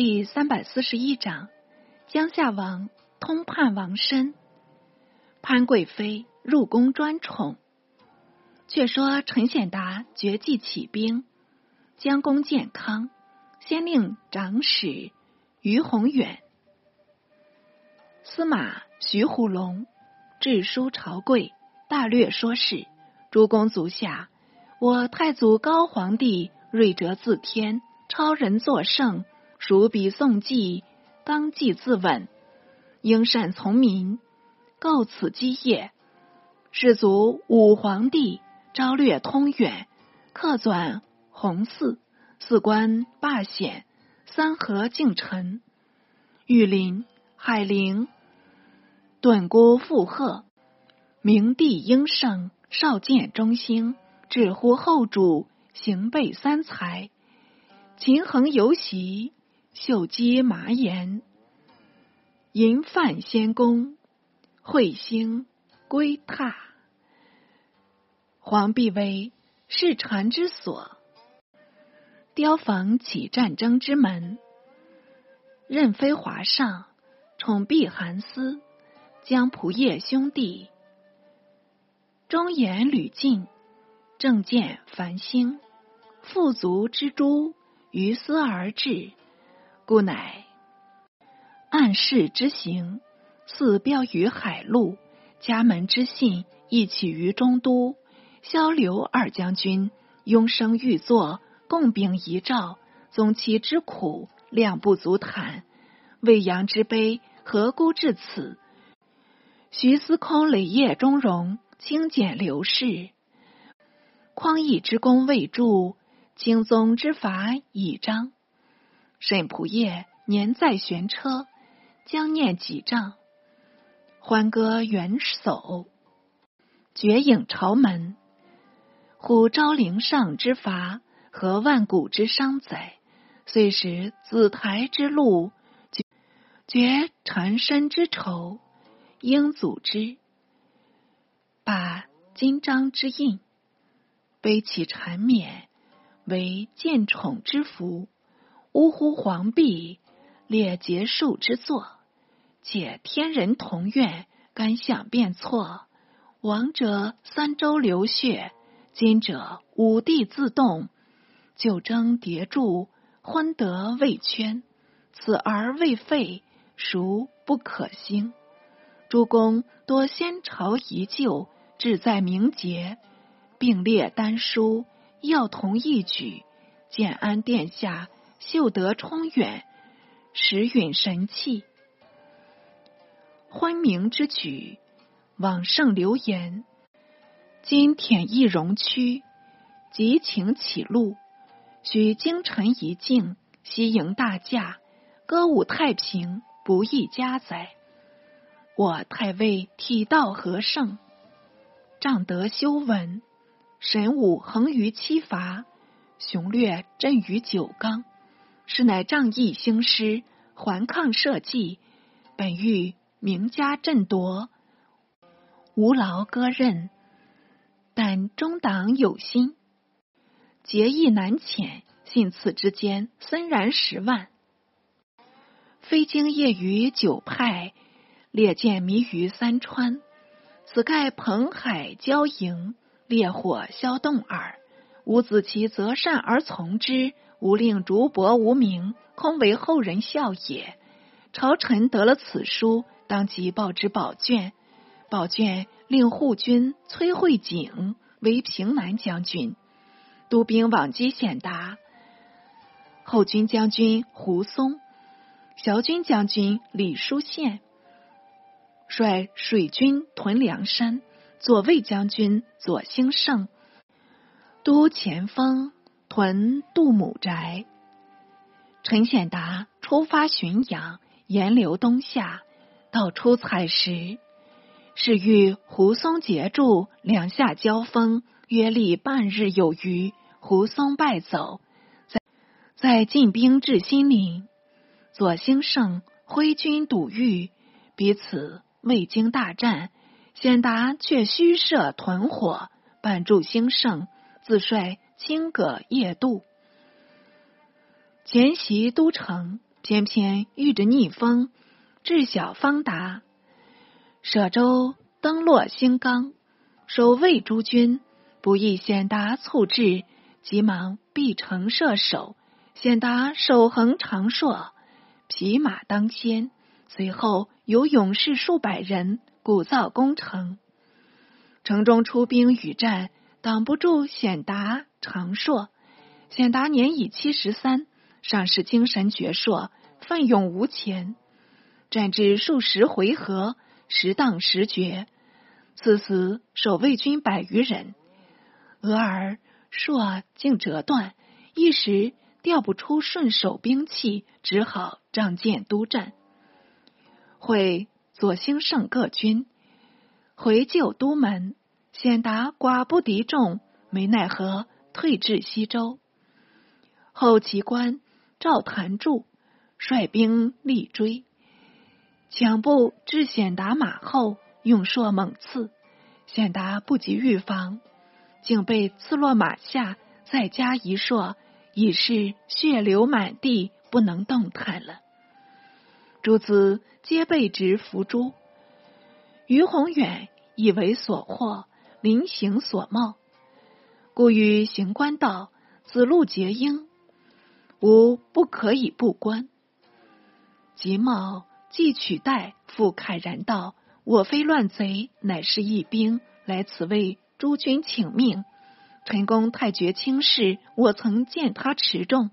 第三百四十一章：江夏王通判王申，潘贵妃入宫专宠。却说陈显达绝迹起兵，将功建康，先令长史于宏远、司马徐虎龙致书朝贵，大略说事。诸公足下，我太祖高皇帝睿哲自天，超人作圣，蜀笔宋记，纲纪自刎，应善从民，告此基业。世祖武皇帝昭略通远，客转弘寺，四官罢显，三河敬臣，玉林海陵，顿孤附贺，明帝应圣。少见中兴，只呼后主行备三才，秦衡游席，秀姬麻颜，银范仙宫，彗星归榻，黄帝为世传之所，雕房起战争之门，任飞华上，宠碧寒思，将仆射兄弟。忠言屡尽，正见繁星，富足之诸于斯而至，故乃暗室之行，似标于海路。家门之信亦起于中都。萧刘二将军拥生欲作，共秉遗诏，宗其之苦，量不足谈。未阳之悲，何辜至此？徐司空累业中容。清简流逝，匡义之功未著，钦宗之法已彰。沈仆射年在悬车，将念几丈。欢歌元叟，绝影朝门。虎昭陵上之伐，和万古之伤哉？遂使紫台之路，绝绝缠身之仇，应阻之。把金章之印，悲其缠绵，为见宠之福；呜呼皇帝，列结束之作。且天人同愿，敢想变错。亡者三周流血，今者五帝自动。九征叠柱，昏德未圈，此而未废，孰不可兴？诸公多先朝遗旧。志在名节，并列丹书，要同一举。建安殿下秀德充远，时允神器。昏明之举，往圣流言。今舔翼容躯，急请起路。许京臣一境，西迎大驾，歌舞太平，不易加载。我太尉体道何盛？仗德修文，神武横于七伐，雄略震于九纲。是乃仗义兴师，环抗社稷，本欲名家振夺，无劳割任。但中党有心，结义难遣，信此之间森然十万。非经业于九派，列舰迷于三川。此盖蓬海交营，烈火消动耳。吾子其择善而从之，吾令竹帛无名，空为后人笑也。朝臣得了此书，当即报之宝卷。宝卷令护军崔慧景为平南将军，督兵往击显达。后军将军胡松，骁军将军李书宪。率水军屯梁山，左卫将军左兴盛督前锋屯杜母宅。陈显达出发浔阳，沿流东下，到出采石，是遇胡松截住，两下交锋，约历半日有余。胡松败走，在在进兵至新林，左兴盛挥军堵御，彼此。未经大战，显达却虚设屯火，半助兴盛，自率青葛夜渡，前袭都城，偏偏遇着逆风，至晓方达。舍舟登洛兴冈，守卫诸军不意显达促至，急忙闭城射守。显达手横长槊，匹马当先，随后有勇士数百人鼓噪攻城。城中出兵与战，挡不住显达长硕。显达年已七十三，尚是精神矍铄，奋勇无前。战至数十回合，时当时绝，此时守卫军百余人，俄而槊竟折断，一时调不出顺手兵器，只好仗剑督战。会左兴盛各军回救都门，显达寡不敌众，没奈何，退至西周。后齐官赵谭柱率兵力追，强步至显达马后，用槊猛刺，显达不及预防，竟被刺落马下，再加一槊，已是血流满地，不能动弹了。诸子皆被执伏诛。于宏远以为所获，临行所冒，故与行官道：“子路结缨。”吾不可以不观。吉茂既取代，复慨然道：“我非乱贼，乃是义兵，来此为诸君请命。陈公太绝轻视，我曾见他持重。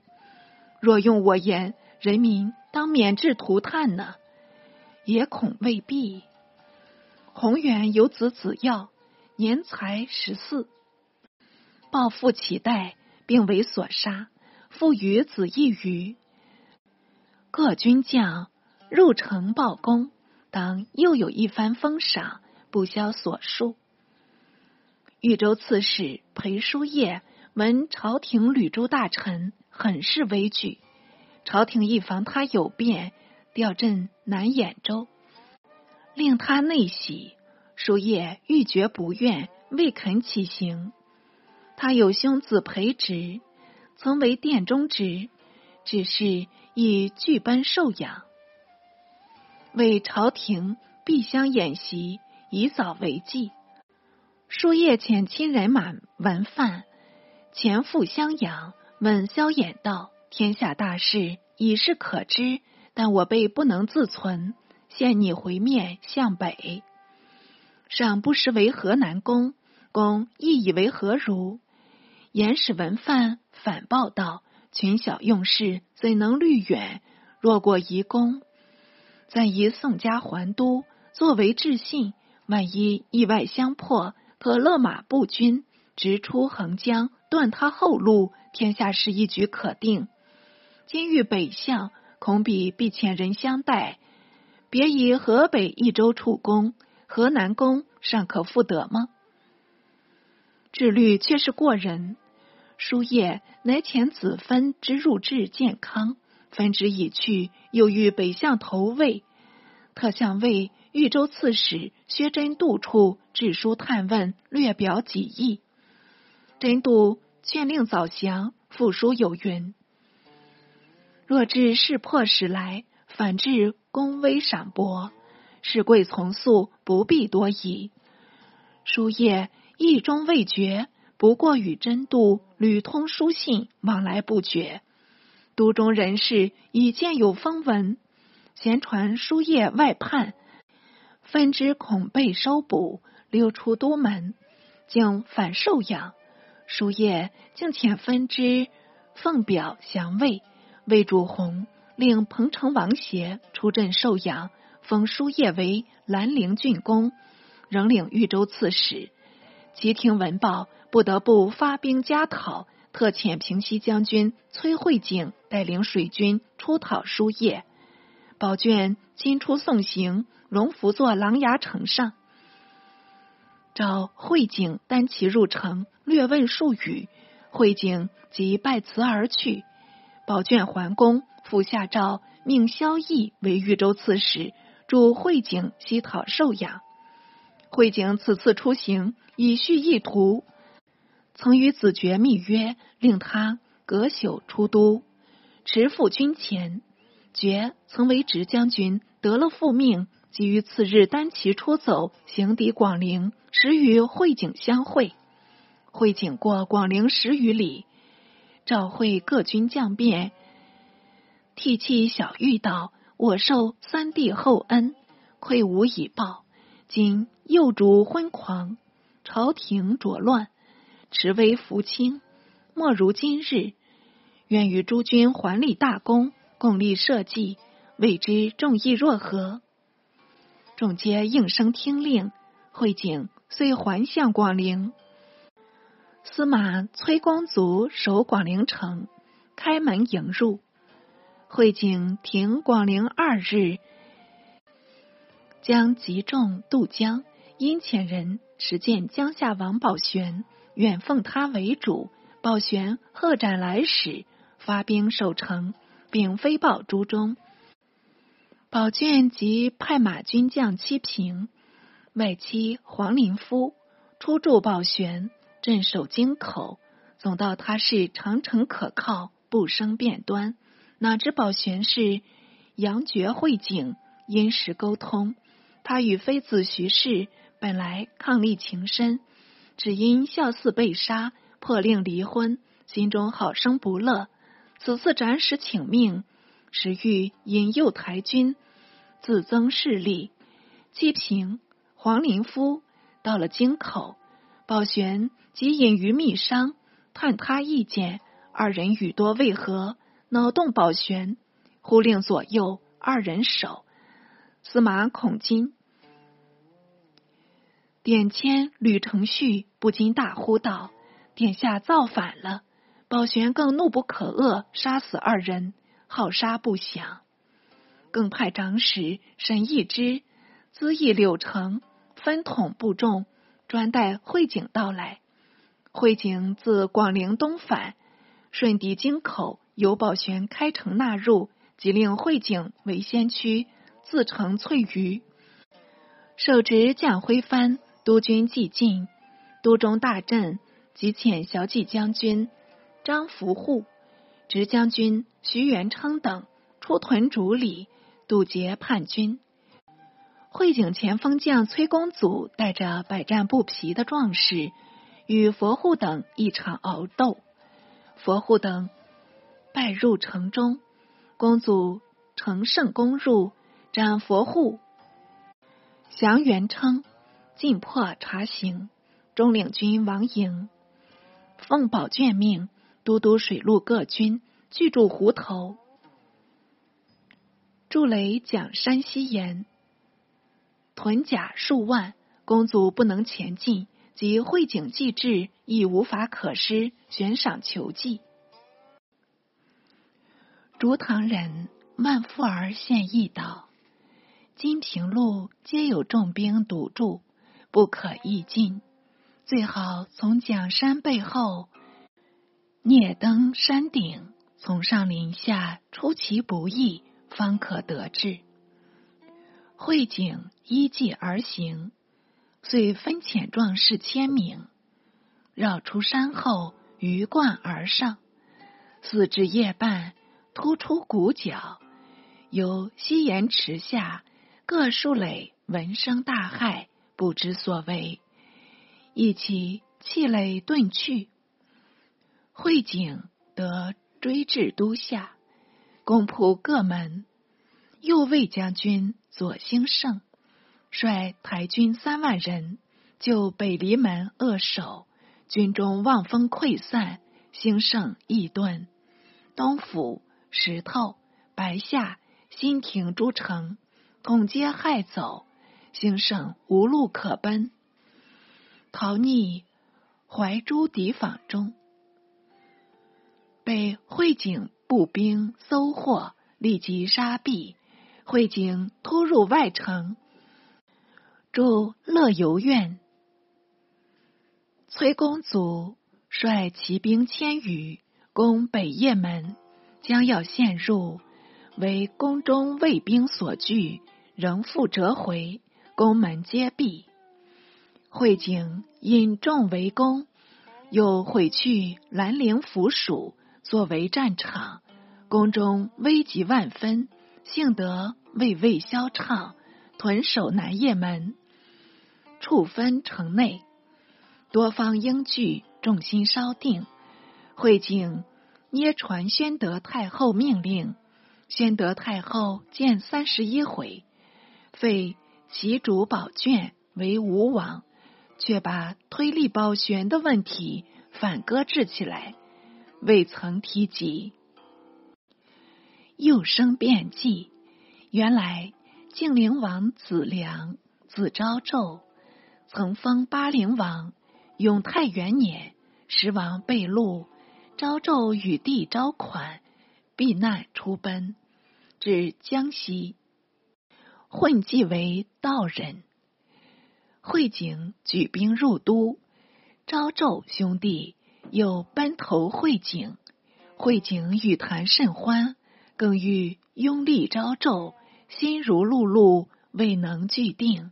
若用我言，人民当免至涂炭呢，也恐未必。”宏远有子子耀，年才十四，抱父乞代，并为所杀。父与子一余，各军将入城报功，当又有一番封赏，不消所述。豫州刺史裴叔业闻朝廷屡诛大臣，很是危惧。朝廷以防他有变，调镇南兖州，令他内喜。叔业欲决不愿，未肯起行。他有兄子裴植。曾为殿中职，只是以拒奔受养，为朝廷必相演习，以早为计。书业遣亲人马闻饭，前赴襄阳，问萧衍道：“天下大事已是可知，但我辈不能自存，现你回面向北，尚不识为河南公，公亦以为何如？”严使文范反报道：“群小用事，怎能虑远？若过夷公，暂宜宋家还都，作为致信。万一意外相迫，可勒马步军，直出横江，断他后路，天下事一举可定。今遇北向，恐彼必遣人相待。别以河北一州处攻，河南攻尚可复得吗？智虑却是过人。”书业乃遣子分之入至健康，分之已去，又欲北向投魏，特向魏豫州刺史薛真度处致书探问，略表己意。真度劝令早降，复书有云：若至事破时来，反至功微赏薄，事贵从速，不必多疑。书业意中未决。不过与真度屡通书信，往来不绝。都中人士已见有风闻，闲传书业外叛，分之恐被收捕，溜出都门，竟反受养。书业竟遣分之奉表降魏，魏主宏令彭城王协出镇受养，封书业为兰陵郡公，仍领豫州刺史。即听闻报。不得不发兵加讨，特遣平西将军崔慧景带领水军出讨书业。宝卷今出送行，荣福坐琅琊城上，召慧景单骑入城，略问数语。慧景即拜辞而去。宝卷还宫，复下诏命萧绎为豫州刺史，助慧景西讨受养。慧景此次出行，以续意图。曾与子爵密约，令他隔宿出都，持赴军前。觉曾为直将军，得了复命，即于次日单骑出走，行抵广陵，时与会景相会。会景过广陵十余里，召会各军将便，涕泣小玉道：“我受三弟厚恩，愧无以报。今幼主昏狂，朝廷浊乱，持威扶清，莫如今日。愿与诸君还立大功。”共立社稷，未知众议若何？众皆应声听令。会景遂还向广陵。司马崔光卒守广陵城，开门迎入。会景停广陵二日，将集众渡江。因遣人持见江夏王宝玄，远奉他为主。宝玄贺斩来使，发兵守城。并飞报诸中，宝卷即派马军将七平，外戚黄林夫出助宝玄镇守京口，总道他是长城可靠，不生变端。哪知宝玄是杨觉会景，因时沟通。他与妃子徐氏本来伉俪情深，只因孝嗣被杀，破令离婚，心中好生不乐。此次斩使请命，是欲引诱台军，自增势力。季平、黄林夫到了京口，宝玄即引于密商，探他意见。二人语多未合，恼动宝玄，忽令左右二人守。司马孔金、典签吕承旭不禁大呼道：“殿下造反了！”宝玄更怒不可遏，杀死二人，好杀不降。更派长史沈义之资义柳城，分统部众，专带会景到来。会景自广陵东返，顺抵京口，由宝玄开城纳入，即令会景为先驱，自成翠鱼。手执降徽藩督军既进，都中大震，即遣小骑将军。张福护、直将军徐元昌等出屯主里，堵截叛军。会景前锋将崔公祖带着百战不疲的壮士，与佛护等一场鏖斗。佛护等败入城中，公祖乘胜攻入，斩佛护，降元昌，进破查行。中领军王颖奉宝卷命。都督水陆各军聚驻湖头，筑垒讲山西言，屯甲数万，公祖不能前进，即会景既至，亦无法可施，悬赏求计。竹塘人万富儿献议道：“金平路皆有重兵堵住，不可易进，最好从蒋山背后。”聂登山顶，从上临下，出其不意，方可得志。会景依计而行，遂分遣壮士千名，绕出山后，鱼贯而上。四至夜半，突出谷角，由西岩池下各树垒闻声大骇，不知所为，一起气馁遁去。会景得追至都下，攻破各门。右卫将军左兴盛率台军三万人就北离门扼守，军中望风溃散。兴盛易遁，东府、石头、白下、新亭诸城统皆害走，兴盛无路可奔，逃匿怀珠敌坊中。被会景步兵搜获，立即杀毙。会景突入外城，驻乐游苑。崔公祖率骑兵千余攻北邺门，将要陷入，为宫中卫兵所拒，仍复折回，宫门皆闭。惠景引众围攻，又毁去兰陵府署。作为战场，宫中危急万分，幸得魏魏萧畅屯守南邺门，处分城内，多方应据，众心稍定。惠景捏传宣德太后命令，宣德太后见三十一回，废其主宝卷为吴王，却把推力保玄的问题反搁置起来，未曾提及。又生变计，原来晋灵王子良、子昭纣曾封巴陵王，永泰元年，时王被戮，昭纣与弟昭款避难出奔，至江西，混迹为道人。会景举兵入都，昭纣兄弟又奔投会景，会景与谈甚欢。更欲拥立昭纣，心如碌碌，未能具定。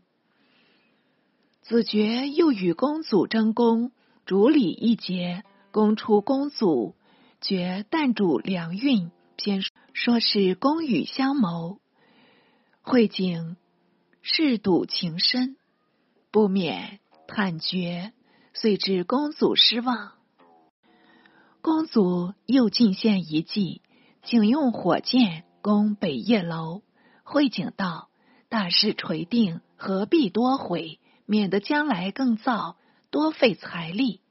子爵又与公祖争功，主礼一节，公出公祖，爵但主良运，偏说是公与相谋。慧景嗜赌情深，不免叹绝，遂致公祖失望。公祖又进献一计。请用火箭攻北叶楼。慧景道：“大事垂定，何必多悔？免得将来更造，多费财力。”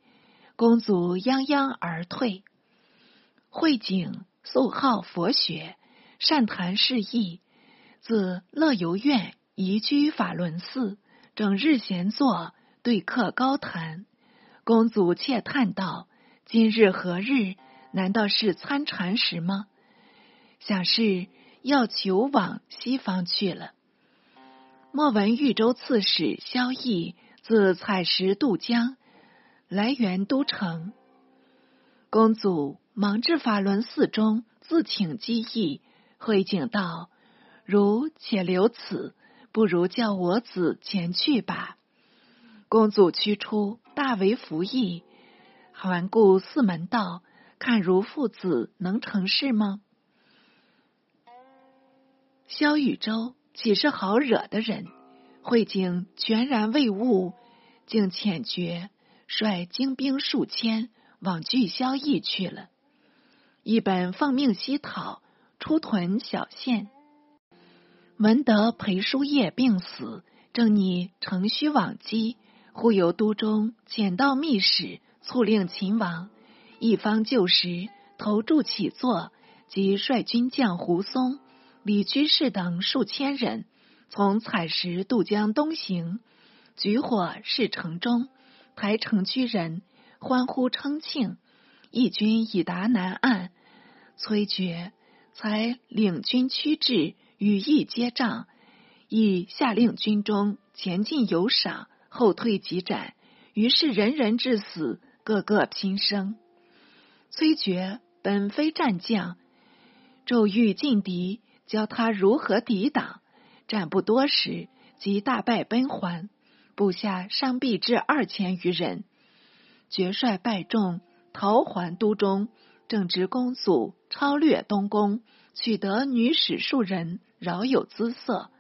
公祖泱泱而退。慧景素好佛学，善谈释义，自乐游院移居法轮寺，整日闲坐，对客高谈。公祖窃叹道：“今日何日？难道是参禅时吗？”想是要求往西方去了。莫闻豫州刺史萧绎自采石渡江来源都城，公祖忙至法轮寺中自请机议，会景道：“如且留此，不如叫我子前去吧。”公祖驱出，大为服役，环顾四门道：“看如父子能成事吗？”萧玉州岂是好惹的人？会景全然未悟，竟遣绝率精兵数千往拒萧邑去了。一本奉命西讨，出屯小县，闻得裴叔业病死，正拟乘虚往击，忽由都中遣到密使，促令秦王一方旧时投注起坐，即率军将胡松。李居士等数千人从采石渡江东行，举火示城中，台城居人欢呼称庆。义军已达南岸，崔珏才领军驱至，羽翼接仗。亦下令军中前进有赏，后退即斩。于是人人至死，个个拼生。崔珏本非战将，骤遇劲敌。教他如何抵挡，战不多时，即大败奔还，部下伤毙至二千余人。决帅败众，逃还都中，正值公祖超略东宫，取得女史数人，饶有姿色。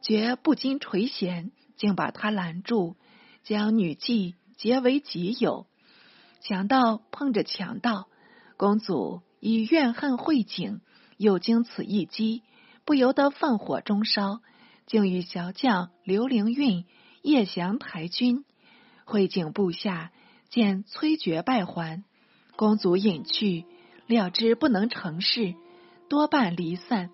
绝不禁垂涎，竟把他拦住，将女妓结为己有。强盗碰着强盗，公主以怨恨会景。又经此一击，不由得放火中烧，竟与小将刘灵运夜降台军。会景部下见崔珏败还，公主隐去，料知不能成事，多半离散。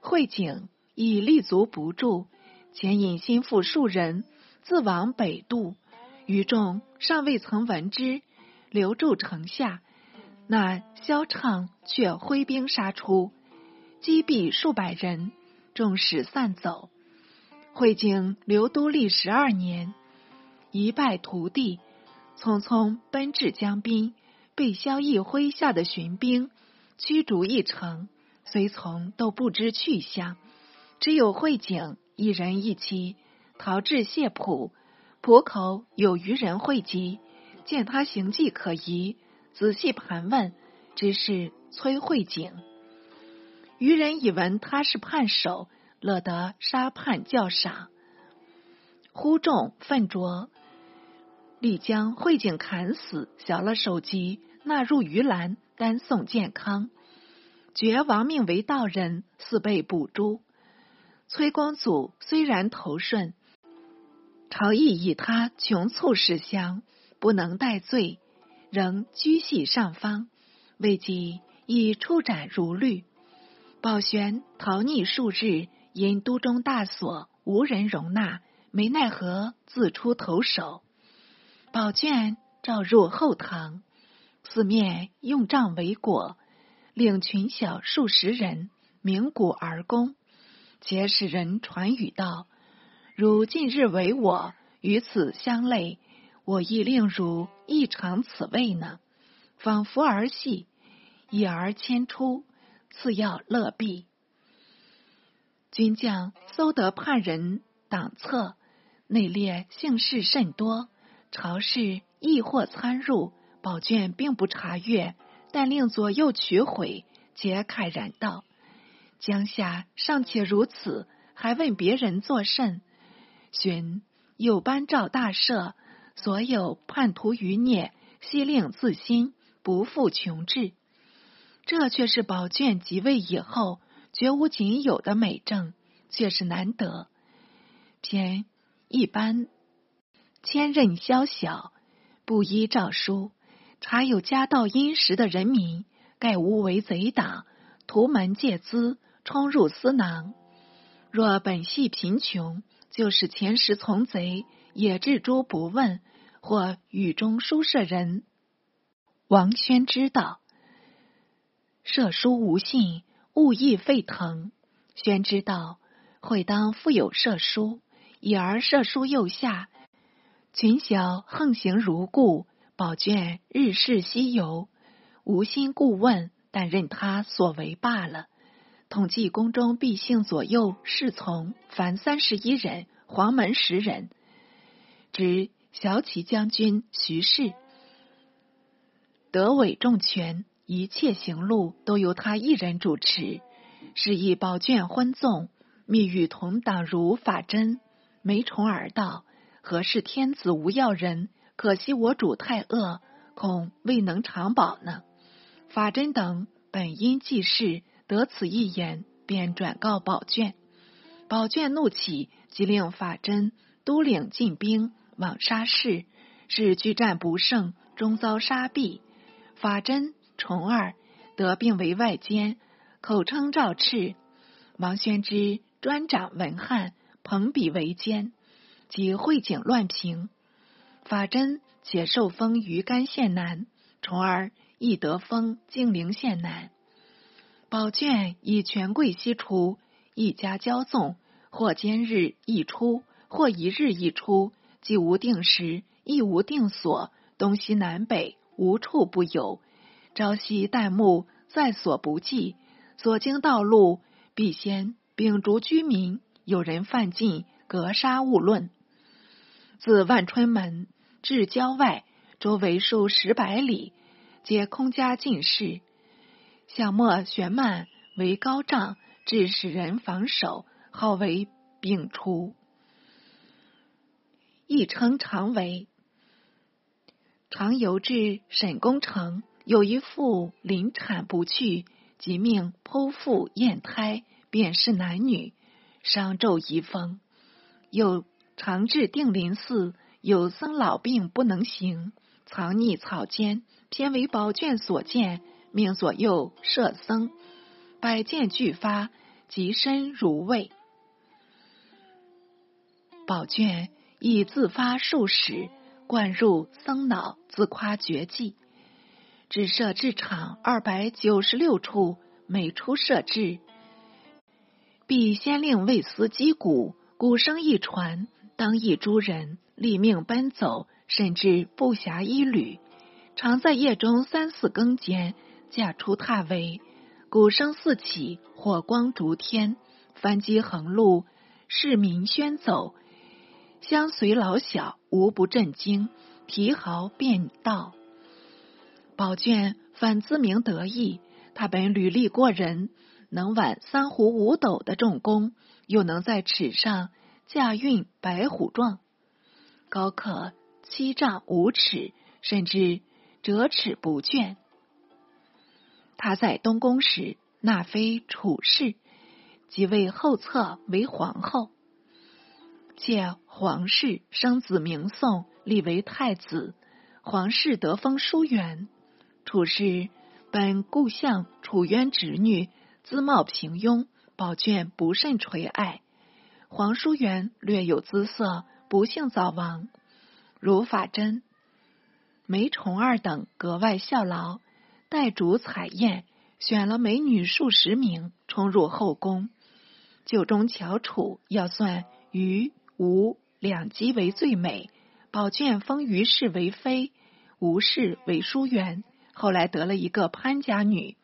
惠景已立足不住，遣引心腹数人自往北渡，余众尚未曾闻之，留住城下。那萧畅却挥兵杀出，击毙数百人，众使散走。惠景留都历十二年，一败涂地，匆匆奔至江滨，被萧绎麾下的巡兵驱逐一城，随从都不知去向，只有会景一人一妻逃至谢浦，浦口有渔人汇集，见他行迹可疑。仔细盘问，只是崔慧景。渔人以闻他是叛首，乐得杀叛叫赏。忽众奋卓，立将会景砍死，小了首级，纳入鱼篮，单送健康。绝亡命为道人，似被捕诛。崔公祖虽然投顺，朝议以他穷促使降，不能戴罪，仍居系上方。未及已出斩如律。宝玄逃匿数日，因都中大锁，无人容纳，没奈何，自出投守。宝卷召入后堂，四面用杖围裹，令群小数十人鸣鼓而攻，皆使人传语道：“如近日为我与此相类，我亦令汝亦尝此味呢。”仿佛儿戏，已而迁出。次要乐毕，军将搜得叛人党册，内列姓氏甚多，朝事亦或参入。宝卷并不查阅，但令左右取毁，皆慨然道：“江夏尚且如此，还问别人作甚？”寻有颁诏大赦，所有叛徒余孽，悉令自新，不复穷志。这却是宝卷即位以后绝无仅有的美政，却是难得。偏一般千仞宵小，不依诏书，查有家道殷实的人民，盖无为贼党，图门借资，冲入私囊。若本系贫穷，就是前时从贼，也置诸不问，或雨中书舍人王宣知道。射书无信，物意沸腾。宣知道，会当复有射书，已而射书右下，群小横行如故。宝卷日事西游，无心顾问，但任他所为罢了。统计宫中毕姓左右侍从，凡三十一人，黄门十人。指骁骑将军徐氏，德伟重权。一切行路都由他一人主持，是以宝卷欢纵，密与同党如法真，没虫而道：何事天子无要人？可惜我主太恶，恐未能长保呢。法真等本因济事，得此一言，便转告宝卷。宝卷怒起，即令法真督领进兵往杀士，是拒战不胜，终遭杀毙。法真。重二得病为外监，口称赵赤。王宣之专掌文翰，朋比为监，即会景乱平。法真且受封于干县南，重二亦得封晋陵县南。宝卷以权贵悉出，一家骄纵，或兼日一出，或一日一出，既无定时，亦无定所，东西南北无处不有。朝夕旦暮，在所不计。所经道路，必先秉烛居民。有人犯禁，格杀勿论。自万春门至郊外，周围数十百里，皆空家尽室。小莫玄曼为高丈，致使人防守，号为秉厨，亦称长为。常游至沈公城。有一妇临产不去，即命剖腹验胎，便是男女，商纣遗风。又常至定林寺，有僧老病不能行，藏匿草间，偏为宝卷所见，命左右摄僧，百箭俱发，极深如味。宝卷亦自发数使，灌入僧脑，自夸绝技。只设制场二百九十六处，每处设置，必先令卫司击鼓，鼓声一传，当一诸人立命奔走，甚至不暇一缕。常在夜中三四更间，驾出踏围，鼓声四起，火光烛天，翻机横路，市民喧走，相随老小无不震惊，提毫便道。宝卷反自鸣得意，他本履历过人，能挽三壶五斗的重弓，又能在尺上驾运白虎状，高可七丈五尺，甚至折尺不倦。他在东宫时，纳妃楚氏，即位后册为皇后。且皇室生子名颂，立为太子。皇室得封淑媛。楚氏本故相楚渊侄女，姿貌平庸，宝卷不甚垂爱。皇淑媛略有姿色，不幸早亡。如法真、梅崇儿等格外效劳，代主彩宴，选了美女数十名，冲入后宫。酒中翘楚要算于。吴两姬为最美，宝卷封于氏为妃，吴氏为淑媛。后来得了一个潘家女，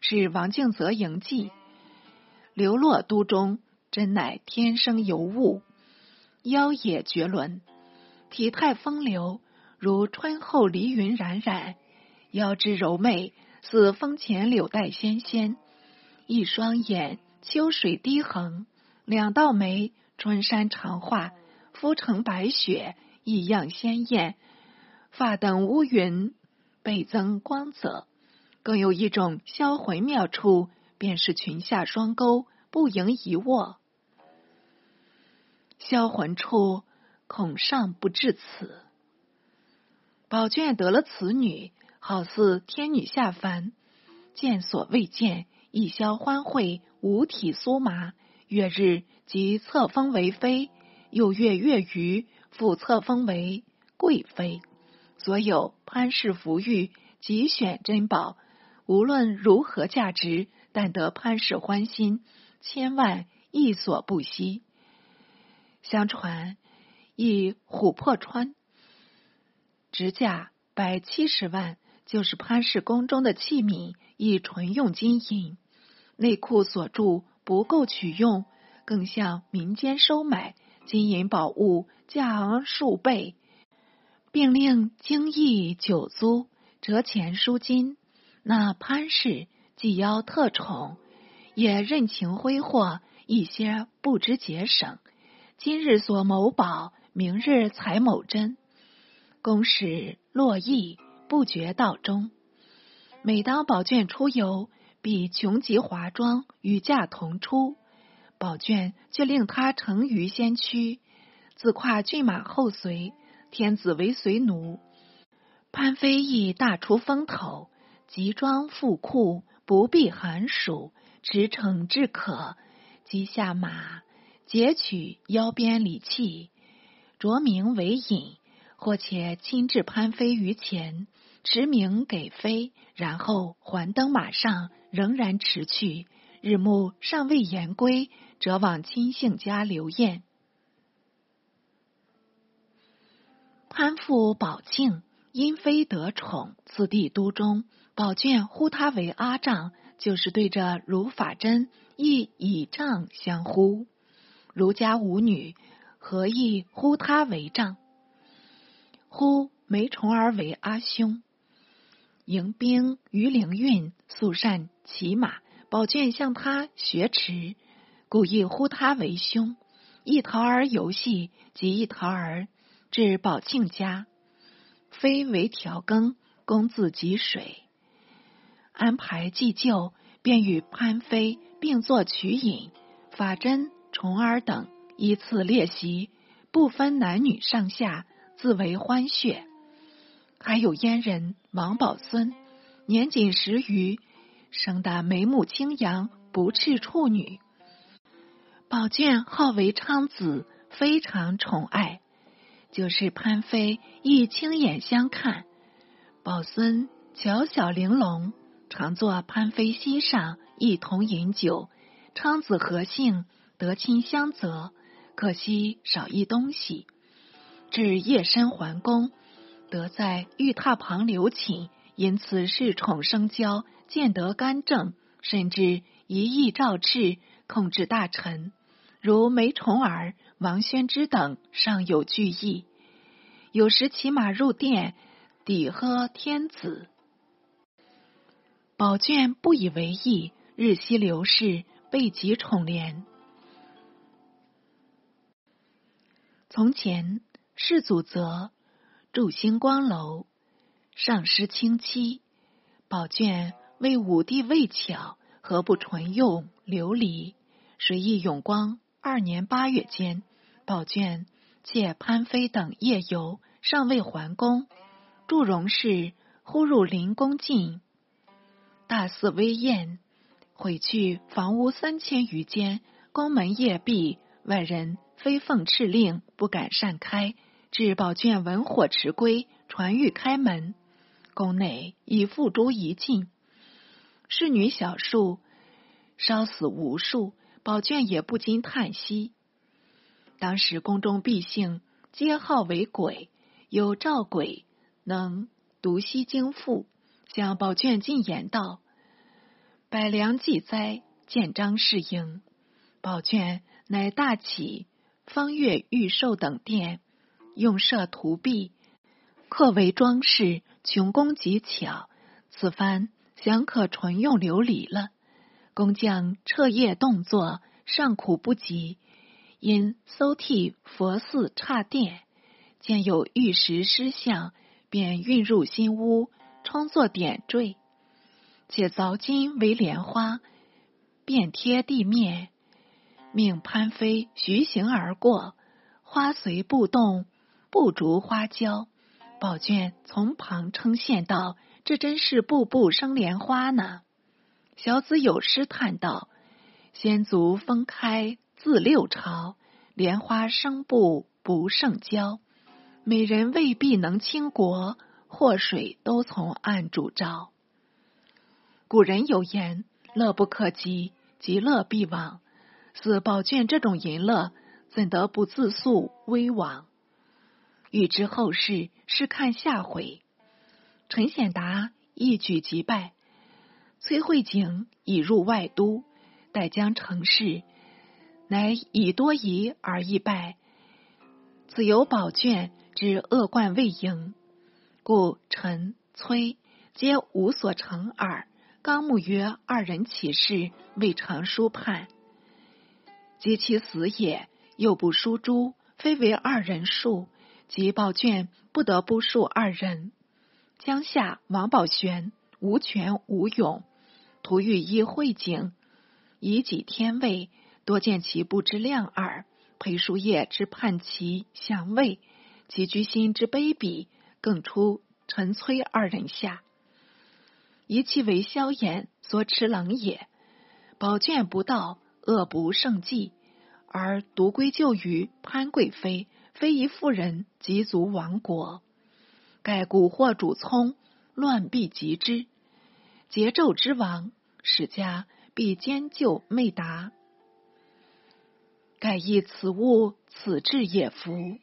是王敬泽迎继，流落都中，真乃天生尤物，妖冶绝伦，体态风流，如春后梨云冉冉，腰肢柔媚，似风前柳带纤纤，一双眼秋水低横，两道眉。春山长画，肤成白雪，异样鲜艳；发等乌云，倍增光泽。更有一种销魂妙处，便是裙下双钩，不盈一握。销魂处，恐尚不至此。宝卷得了此女，好似天女下凡，见所未见，一宵欢会，五体酥麻。月日即册封为妃，又月月余复册封为贵妃。所有潘氏福玉，极选珍宝，无论如何价值，但得潘氏欢心，千万亦所不惜。相传，一琥珀川直价百七十万，就是潘氏宫中的器皿，以纯用金银，内库所铸。不够取用，更向民间收买金银宝物，价昂数倍，并令精义酒租折钱赎金。那潘氏既邀特宠，也任情挥霍，一些不知节省。今日所谋宝，明日采某珍，公使落意不觉道中。每当宝卷出游。必穷极华装，与驾同出。宝卷却令他乘于先驱，自跨骏马后随。天子为随奴，潘飞亦大出风头，集装富库，不避寒暑，驰骋至可。即下马，截取腰边礼器，着名为引，或且亲至潘妃于前，持名给妃，然后还登马上。仍然迟去，日暮尚未言归，则往亲信家留宴。潘父宝庆因妃得宠，次第都中，宝卷呼他为阿丈，就是对着如法真亦以丈相呼。儒家无女，何意呼他为丈？呼梅重儿为阿兄。迎宾于灵运，素善骑马，宝卷向他学持，故意呼他为兄。一桃儿游戏，即一桃儿至宝庆家，妃为调羹，公自汲水，安排祭酒，便与潘妃并坐取饮。法真、重儿等依次列席，不分男女上下，自为欢谑。还有阉人王宝孙，年仅十余，生得眉目清扬，不啻处女。宝卷号为昌子，非常宠爱。就是潘妃亦亲眼相看。宝孙巧小玲珑，常坐潘妃膝上，一同饮酒。昌子何幸得亲相泽，可惜少一东西。至夜深还宫。得在玉榻旁留寝，因此恃宠生骄，见得干政，甚至一意诏敕控制大臣，如梅重儿、王宣之等，尚有惧意。有时骑马入殿，抵喝天子。宝卷不以为意，日夕流逝备极宠怜。从前世祖则筑星光楼，上施清漆，宝卷为武帝未巧，何不纯用琉璃？谁意永光二年八月间，宝卷借潘妃等夜游，尚未还宫。祝融氏忽入灵宫进，大肆威宴。毁去房屋三千余间，宫门夜闭，外人非奉敕令，不敢擅开。至宝卷闻火迟归，传谕开门，宫内已付诸一尽，侍女小数，烧死无数。宝卷也不禁叹息。当时宫中毕姓皆号为鬼，有赵鬼能读悉经赋，向宝卷进言道。百良祭灾，见章事营。宝卷乃大启、方月玉寿等殿，用设图壁，刻为装饰，穷工极巧。此番想可纯用琉璃了。工匠彻夜动作，尚苦不及。因搜剔佛寺刹殿，见有玉石狮像，便运入新屋，充作点缀。且凿金为莲花，遍贴地面，命潘妃徐行而过，花随步动，不逐花娇。宝卷从旁称羡道：“这真是步步生莲花呢。”小子有诗叹道：“先祖风开自六朝，莲花生不不胜娇。美人未必能倾国，祸水都从暗主招。”古人有言：“乐不可及，极乐必亡。”似宝卷这种淫乐，怎得不自诉危亡？欲知后事，试看下回。陈显达一举即败，崔慧景已入外都，待将成事，乃以多疑而易败。此由宝卷之恶贯未盈，故陈、崔皆无所成耳。纲目曰：“二人起事，未尝书判。及其死也，又不书诸，非为二人数。即宝卷不得不述二人。江夏王宝玄无权无勇，徒欲依会景，以己天位，多见其不知量耳。裴叔业之叛其相位，其居心之卑鄙，更出陈崔二人下。”以其为萧衍所持冷也，宝卷不到，恶不胜计，而独归咎于潘贵妃，非一妇人即足亡国。盖蛊惑主聪，乱必及之。桀纣之亡，史家必兼救昧达。盖亦此物，此志也服。